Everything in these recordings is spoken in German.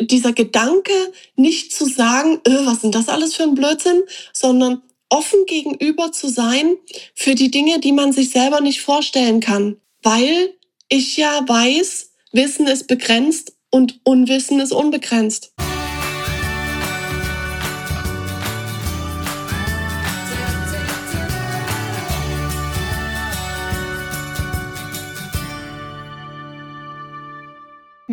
dieser Gedanke, nicht zu sagen, äh, was sind das alles für ein Blödsinn, sondern offen gegenüber zu sein für die Dinge, die man sich selber nicht vorstellen kann. Weil ich ja weiß, Wissen ist begrenzt und Unwissen ist unbegrenzt.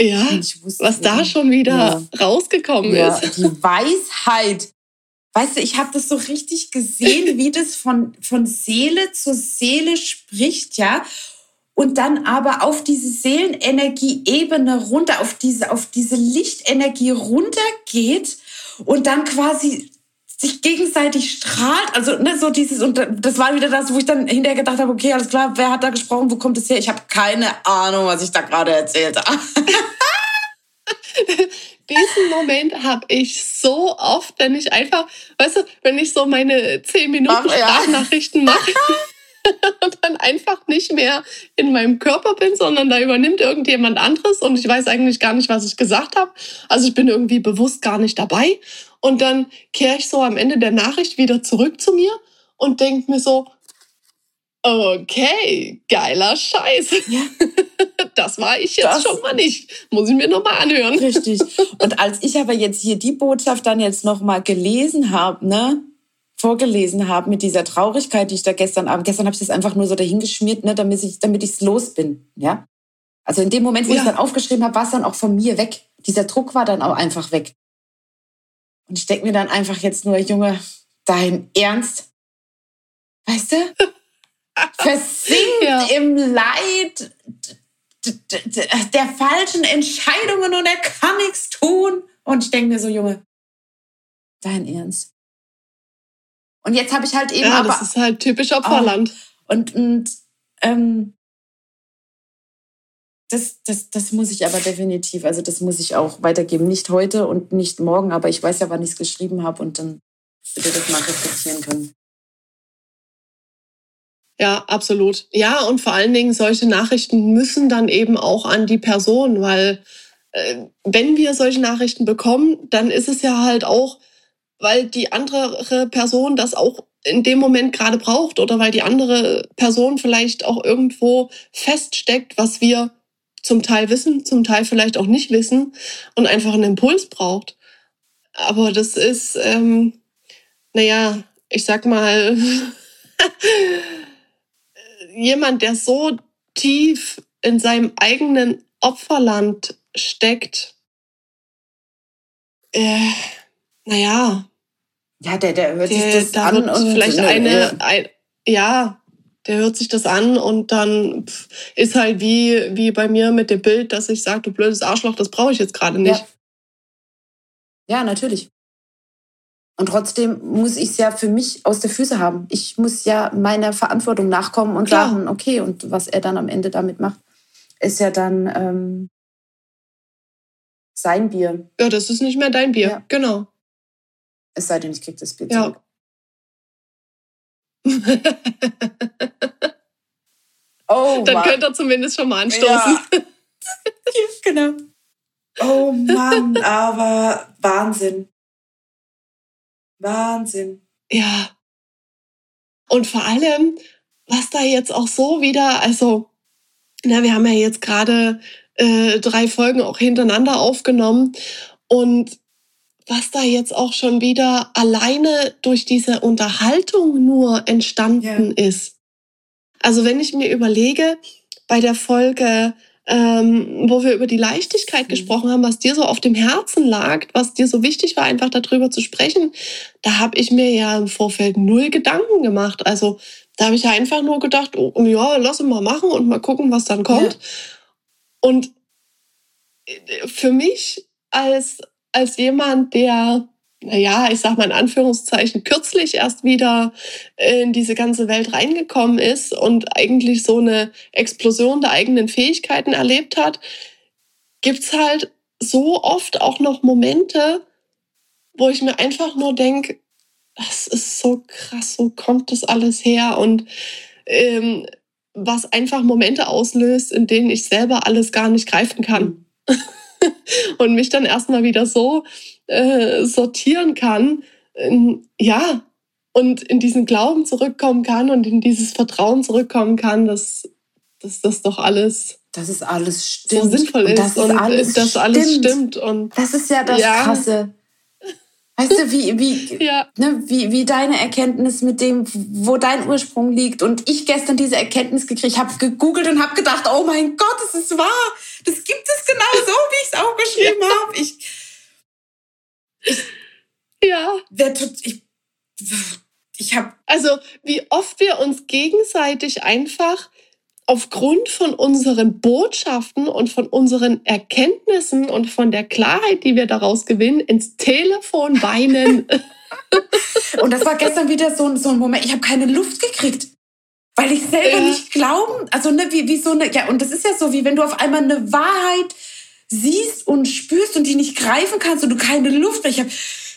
Ja, was da schon wieder ja. rausgekommen ja, ist. Die Weisheit. Weißt du, ich habe das so richtig gesehen, wie das von, von Seele zu Seele spricht, ja. Und dann aber auf diese Seelenenergie-Ebene runter, auf diese, auf diese Lichtenergie runtergeht und dann quasi sich gegenseitig strahlt. Also ne, so dieses, und das war wieder das, wo ich dann hinterher gedacht habe, okay, alles klar, wer hat da gesprochen, wo kommt es her? Ich habe keine Ahnung, was ich da gerade erzählt habe. Diesen Moment habe ich so oft, wenn ich einfach, weißt du, wenn ich so meine 10 Minuten Mach, Sprachnachrichten ja. mache und dann einfach nicht mehr in meinem Körper bin, sondern da übernimmt irgendjemand anderes und ich weiß eigentlich gar nicht, was ich gesagt habe. Also ich bin irgendwie bewusst gar nicht dabei und dann kehre ich so am Ende der Nachricht wieder zurück zu mir und denke mir so, okay, geiler Scheiß. Ja. Das war ich jetzt das, schon mal nicht. Muss ich mir nochmal anhören. Richtig. Und als ich aber jetzt hier die Botschaft dann jetzt nochmal gelesen habe, ne, vorgelesen habe mit dieser Traurigkeit, die ich da gestern Abend, gestern habe ich das einfach nur so dahingeschmiert, ne, damit ich damit ich's los bin, ja. Also in dem Moment, wo ja. ich dann aufgeschrieben habe, war es dann auch von mir weg. Dieser Druck war dann auch einfach weg. Und ich denke mir dann einfach jetzt nur, Junge, dein Ernst? Weißt du? Versinkt ja. im Leid der falschen Entscheidungen und er kann nichts tun. Und ich denke mir so, Junge, dein Ernst. Und jetzt habe ich halt eben. Ja, aber, das ist halt typisch Opferland. Oh, und und ähm, das, das, das muss ich aber definitiv, also das muss ich auch weitergeben. Nicht heute und nicht morgen, aber ich weiß ja, wann ich es geschrieben habe und dann bitte das mal reflektieren können. Ja, absolut. Ja, und vor allen Dingen, solche Nachrichten müssen dann eben auch an die Person, weil äh, wenn wir solche Nachrichten bekommen, dann ist es ja halt auch, weil die andere Person das auch in dem Moment gerade braucht oder weil die andere Person vielleicht auch irgendwo feststeckt, was wir zum Teil wissen, zum Teil vielleicht auch nicht wissen und einfach einen Impuls braucht. Aber das ist, ähm, naja, ich sag mal, jemand, der so tief in seinem eigenen Opferland steckt, äh, naja. Ja, der, der hört der, sich das da an und vielleicht eine, ein, ja, der hört sich das an und dann ist halt wie, wie bei mir mit dem Bild, dass ich sage, du blödes Arschloch, das brauche ich jetzt gerade nicht. Ja. ja, natürlich. Und trotzdem muss ich es ja für mich aus der Füße haben. Ich muss ja meiner Verantwortung nachkommen und Klar. sagen, okay, und was er dann am Ende damit macht, ist ja dann ähm, sein Bier. Ja, das ist nicht mehr dein Bier, ja. genau. Es sei denn, ich kriege das Bier zurück. Oh, Dann Mann. könnt ihr zumindest schon mal anstoßen. Ja. genau. Oh Mann, aber Wahnsinn. Wahnsinn. Ja. Und vor allem, was da jetzt auch so wieder, also, na, wir haben ja jetzt gerade äh, drei Folgen auch hintereinander aufgenommen und was da jetzt auch schon wieder alleine durch diese Unterhaltung nur entstanden ja. ist. Also wenn ich mir überlege, bei der Folge, ähm, wo wir über die Leichtigkeit mhm. gesprochen haben, was dir so auf dem Herzen lag, was dir so wichtig war, einfach darüber zu sprechen, da habe ich mir ja im Vorfeld null Gedanken gemacht. Also da habe ich ja einfach nur gedacht, oh, ja, lass uns mal machen und mal gucken, was dann kommt. Ja. Und äh, für mich als, als jemand, der, naja, ich sag mal in Anführungszeichen, kürzlich erst wieder in diese ganze Welt reingekommen ist und eigentlich so eine Explosion der eigenen Fähigkeiten erlebt hat, gibt's halt so oft auch noch Momente, wo ich mir einfach nur denke, das ist so krass, wo kommt das alles her? Und ähm, was einfach Momente auslöst, in denen ich selber alles gar nicht greifen kann. Und mich dann erstmal wieder so äh, sortieren kann, in, ja, und in diesen Glauben zurückkommen kann und in dieses Vertrauen zurückkommen kann, dass, dass das doch alles dass es alles stimmt. So sinnvoll ist. Und dass, und alles, dass stimmt. alles stimmt. Und das ist ja das ja. Krasse. Weißt du, wie, wie, ja. ne, wie, wie deine Erkenntnis mit dem, wo dein Ursprung liegt und ich gestern diese Erkenntnis gekriegt habe, gegoogelt und habe gedacht, oh mein Gott, es ist wahr. Das gibt es genau so, wie ich es auch geschrieben ja. habe. Ich, ich, ja. Ich, ich habe. Also, wie oft wir uns gegenseitig einfach aufgrund von unseren Botschaften und von unseren Erkenntnissen und von der Klarheit, die wir daraus gewinnen, ins Telefon weinen. und das war gestern wieder so, so ein Moment, ich habe keine Luft gekriegt. Weil ich selber ja. nicht glauben, also ne, wie, wie so eine, ja, und das ist ja so, wie wenn du auf einmal eine Wahrheit siehst und spürst und die nicht greifen kannst und du keine Luft mehr. Ich hab,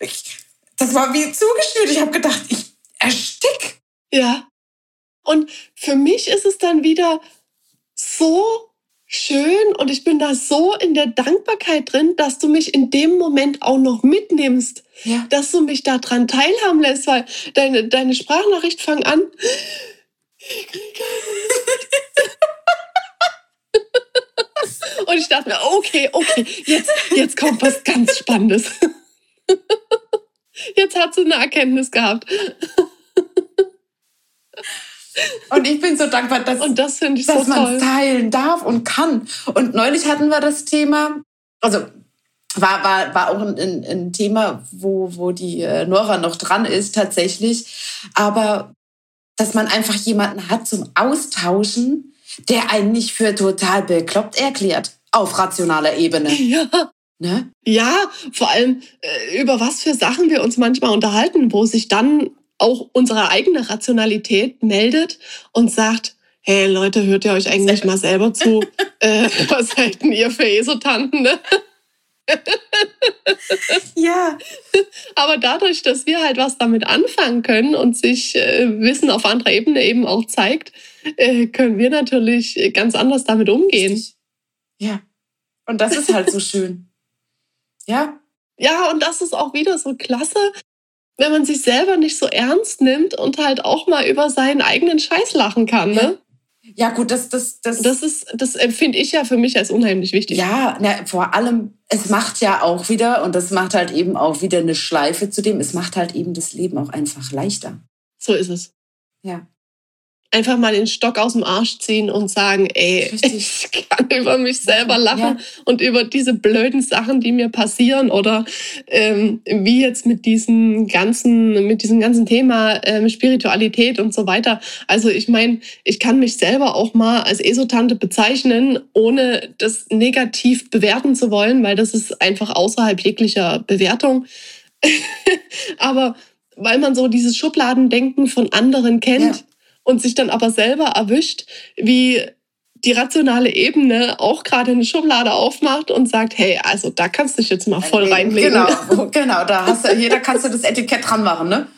ich, das war wie zugeschnürt. Ich habe gedacht, ich erstick. Ja. Und für mich ist es dann wieder so schön und ich bin da so in der Dankbarkeit drin, dass du mich in dem Moment auch noch mitnimmst, ja. dass du mich daran teilhaben lässt, weil deine, deine Sprachnachricht fang an. und ich dachte mir, okay, okay, jetzt, jetzt kommt was ganz Spannendes. Jetzt hat sie eine Erkenntnis gehabt. Und ich bin so dankbar, dass, und das dass so man teilen darf und kann. Und neulich hatten wir das Thema, also war, war, war auch ein, ein Thema, wo, wo die äh, Nora noch dran ist tatsächlich. Aber dass man einfach jemanden hat zum Austauschen, der einen nicht für total bekloppt erklärt. Auf rationaler Ebene. Ja. Ne? Ja, vor allem äh, über was für Sachen wir uns manchmal unterhalten, wo sich dann auch unsere eigene Rationalität meldet und sagt, hey Leute, hört ihr euch eigentlich mal selber zu? äh, was seid denn ihr für Esotanten, ne? ja. Aber dadurch, dass wir halt was damit anfangen können und sich äh, Wissen auf anderer Ebene eben auch zeigt, äh, können wir natürlich ganz anders damit umgehen. Ja. Und das ist halt so schön. Ja. Ja, und das ist auch wieder so klasse, wenn man sich selber nicht so ernst nimmt und halt auch mal über seinen eigenen Scheiß lachen kann, ne? Ja, gut, das, das, das. Das ist, das empfinde ich ja für mich als unheimlich wichtig. Ja, na, vor allem, es macht ja auch wieder, und das macht halt eben auch wieder eine Schleife zu dem, es macht halt eben das Leben auch einfach leichter. So ist es. Ja einfach mal den Stock aus dem Arsch ziehen und sagen, ey, Richtig. ich kann über mich selber lachen ja. und über diese blöden Sachen, die mir passieren oder ähm, wie jetzt mit diesem ganzen, mit diesem ganzen Thema ähm, Spiritualität und so weiter. Also ich meine, ich kann mich selber auch mal als Esotante bezeichnen, ohne das negativ bewerten zu wollen, weil das ist einfach außerhalb jeglicher Bewertung. Aber weil man so dieses Schubladendenken von anderen kennt, ja und sich dann aber selber erwischt, wie die rationale Ebene auch gerade eine Schublade aufmacht und sagt, hey, also da kannst du dich jetzt mal voll äh, reinlegen. Genau, genau, da hast du, jeder kannst du das Etikett dran machen, ne?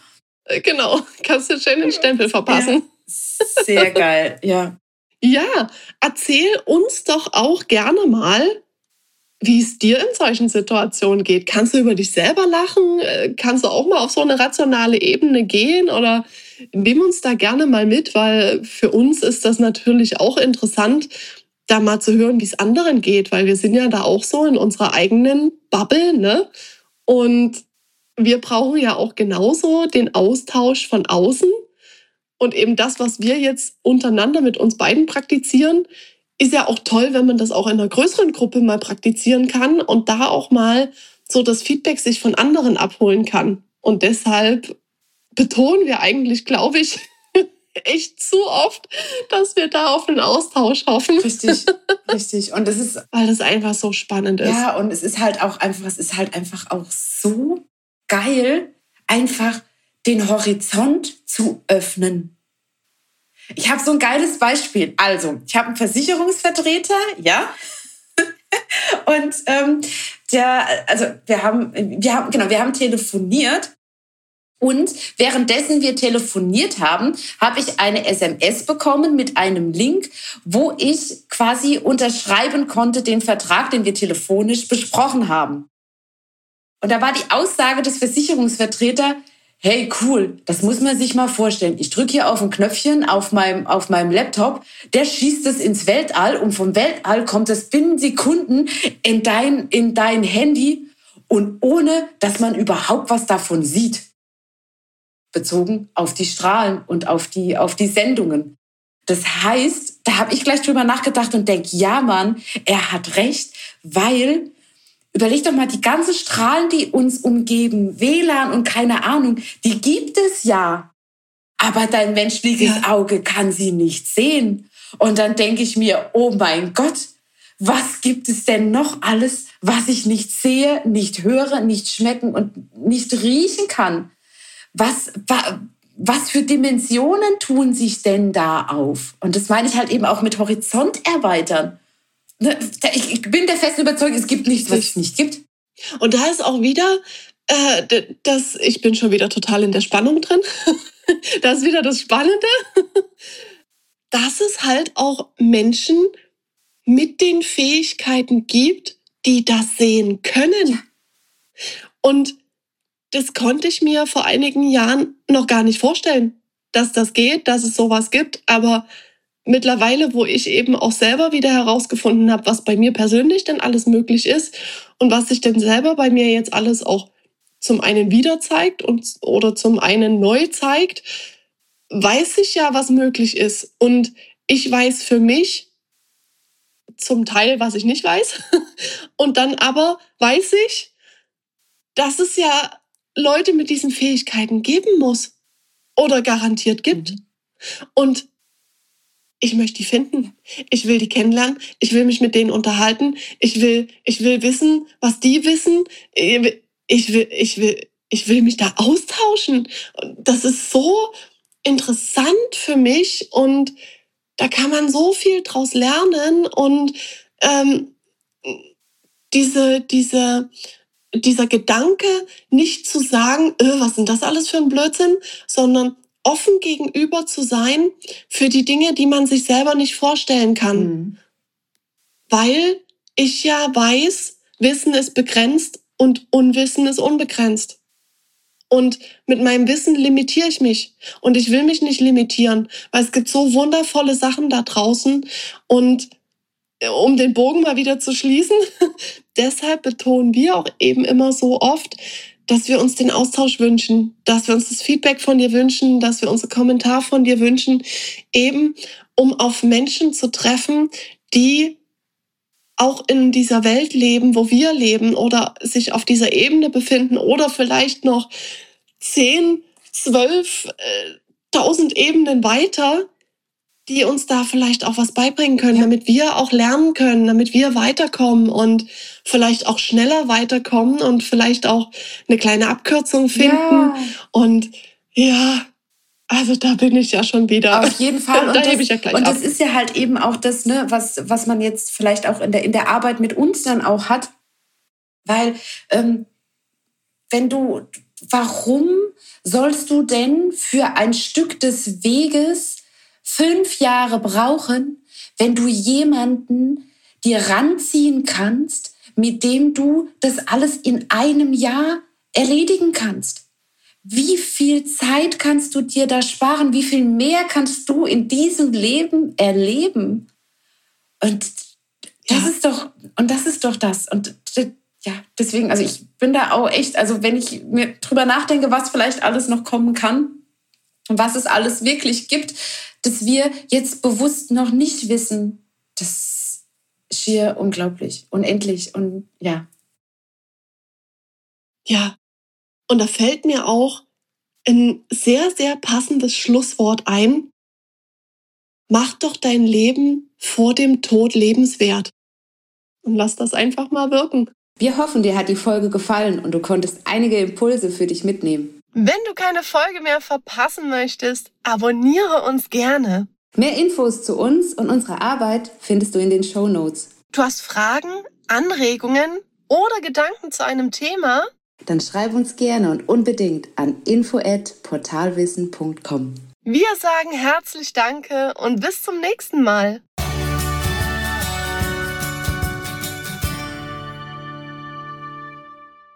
Äh, genau, kannst du schön den Stempel verpassen. Ja. Sehr geil, ja. Ja, erzähl uns doch auch gerne mal, wie es dir in solchen Situationen geht. Kannst du über dich selber lachen? Äh, kannst du auch mal auf so eine rationale Ebene gehen oder nimm uns da gerne mal mit, weil für uns ist das natürlich auch interessant, da mal zu hören, wie es anderen geht, weil wir sind ja da auch so in unserer eigenen Bubble, ne? Und wir brauchen ja auch genauso den Austausch von außen. Und eben das, was wir jetzt untereinander mit uns beiden praktizieren, ist ja auch toll, wenn man das auch in einer größeren Gruppe mal praktizieren kann und da auch mal so das Feedback sich von anderen abholen kann. Und deshalb betonen wir eigentlich, glaube ich, echt zu oft, dass wir da auf einen Austausch hoffen. Richtig, richtig. Und es ist. Weil das einfach so spannend ist. Ja, und es ist halt auch einfach, es ist halt einfach auch so geil, einfach den Horizont zu öffnen. Ich habe so ein geiles Beispiel. Also, ich habe einen Versicherungsvertreter, ja. und ähm, der, also wir haben, wir haben, genau, wir haben telefoniert und währenddessen wir telefoniert haben, habe ich eine SMS bekommen mit einem Link, wo ich quasi unterschreiben konnte den Vertrag, den wir telefonisch besprochen haben. Und da war die Aussage des Versicherungsvertreters, hey cool, das muss man sich mal vorstellen. Ich drücke hier auf ein Knöpfchen auf meinem, auf meinem Laptop, der schießt es ins Weltall und vom Weltall kommt es binnen Sekunden in dein, in dein Handy und ohne, dass man überhaupt was davon sieht bezogen auf die Strahlen und auf die, auf die Sendungen. Das heißt, da habe ich gleich drüber nachgedacht und denke, ja, Mann, er hat recht, weil überleg doch mal, die ganzen Strahlen, die uns umgeben, WLAN und keine Ahnung, die gibt es ja. Aber dein menschliches ja. Auge kann sie nicht sehen. Und dann denke ich mir, oh mein Gott, was gibt es denn noch alles, was ich nicht sehe, nicht höre, nicht schmecken und nicht riechen kann? was, was für Dimensionen tun sich denn da auf? Und das meine ich halt eben auch mit Horizont erweitern. Ne, ich bin der festen Überzeugung, es gibt nichts, was es nicht gibt. Und da ist auch wieder, äh, das, ich bin schon wieder total in der Spannung drin. das ist wieder das Spannende, dass es halt auch Menschen mit den Fähigkeiten gibt, die das sehen können. Und das konnte ich mir vor einigen Jahren noch gar nicht vorstellen, dass das geht, dass es sowas gibt. Aber mittlerweile, wo ich eben auch selber wieder herausgefunden habe, was bei mir persönlich denn alles möglich ist und was sich denn selber bei mir jetzt alles auch zum einen wieder zeigt und, oder zum einen neu zeigt, weiß ich ja, was möglich ist. Und ich weiß für mich zum Teil, was ich nicht weiß. Und dann aber weiß ich, dass es ja Leute mit diesen Fähigkeiten geben muss oder garantiert gibt. Mhm. Und ich möchte die finden. Ich will die kennenlernen. Ich will mich mit denen unterhalten. Ich will, ich will wissen, was die wissen. Ich will, ich will, ich will mich da austauschen. Das ist so interessant für mich und da kann man so viel draus lernen und ähm, diese, diese dieser Gedanke, nicht zu sagen, äh, was sind das alles für ein Blödsinn, sondern offen gegenüber zu sein für die Dinge, die man sich selber nicht vorstellen kann. Mhm. Weil ich ja weiß, Wissen ist begrenzt und Unwissen ist unbegrenzt. Und mit meinem Wissen limitiere ich mich. Und ich will mich nicht limitieren, weil es gibt so wundervolle Sachen da draußen. Und um den Bogen mal wieder zu schließen, deshalb betonen wir auch eben immer so oft, dass wir uns den Austausch wünschen, dass wir uns das Feedback von dir wünschen, dass wir unsere Kommentar von dir wünschen, eben um auf Menschen zu treffen, die auch in dieser Welt leben, wo wir leben oder sich auf dieser Ebene befinden oder vielleicht noch zehn, zwölf, äh, tausend Ebenen weiter, die uns da vielleicht auch was beibringen können, ja. damit wir auch lernen können, damit wir weiterkommen und vielleicht auch schneller weiterkommen und vielleicht auch eine kleine Abkürzung finden. Ja. Und ja, also da bin ich ja schon wieder. Auf jeden Fall. Und, da das, ich ja gleich und das ist ja halt eben auch das, ne, was, was man jetzt vielleicht auch in der, in der Arbeit mit uns dann auch hat. Weil, ähm, wenn du, warum sollst du denn für ein Stück des Weges fünf Jahre brauchen, wenn du jemanden dir ranziehen kannst, mit dem du das alles in einem Jahr erledigen kannst. Wie viel Zeit kannst du dir da sparen? Wie viel mehr kannst du in diesem Leben erleben? Und das ja. ist doch, und das ist doch das. Und ja, deswegen, also ich bin da auch echt, also wenn ich mir drüber nachdenke, was vielleicht alles noch kommen kann und was es alles wirklich gibt, dass wir jetzt bewusst noch nicht wissen, das schier unglaublich, unendlich und ja. Ja, und da fällt mir auch ein sehr, sehr passendes Schlusswort ein. mach doch dein Leben vor dem Tod lebenswert. Und lass das einfach mal wirken. Wir hoffen, dir hat die Folge gefallen und du konntest einige Impulse für dich mitnehmen. Wenn du keine Folge mehr verpassen möchtest, abonniere uns gerne. Mehr Infos zu uns und unserer Arbeit findest du in den Show Notes. Du hast Fragen, Anregungen oder Gedanken zu einem Thema? Dann schreib uns gerne und unbedingt an info@portalwissen.com. Wir sagen herzlich Danke und bis zum nächsten Mal.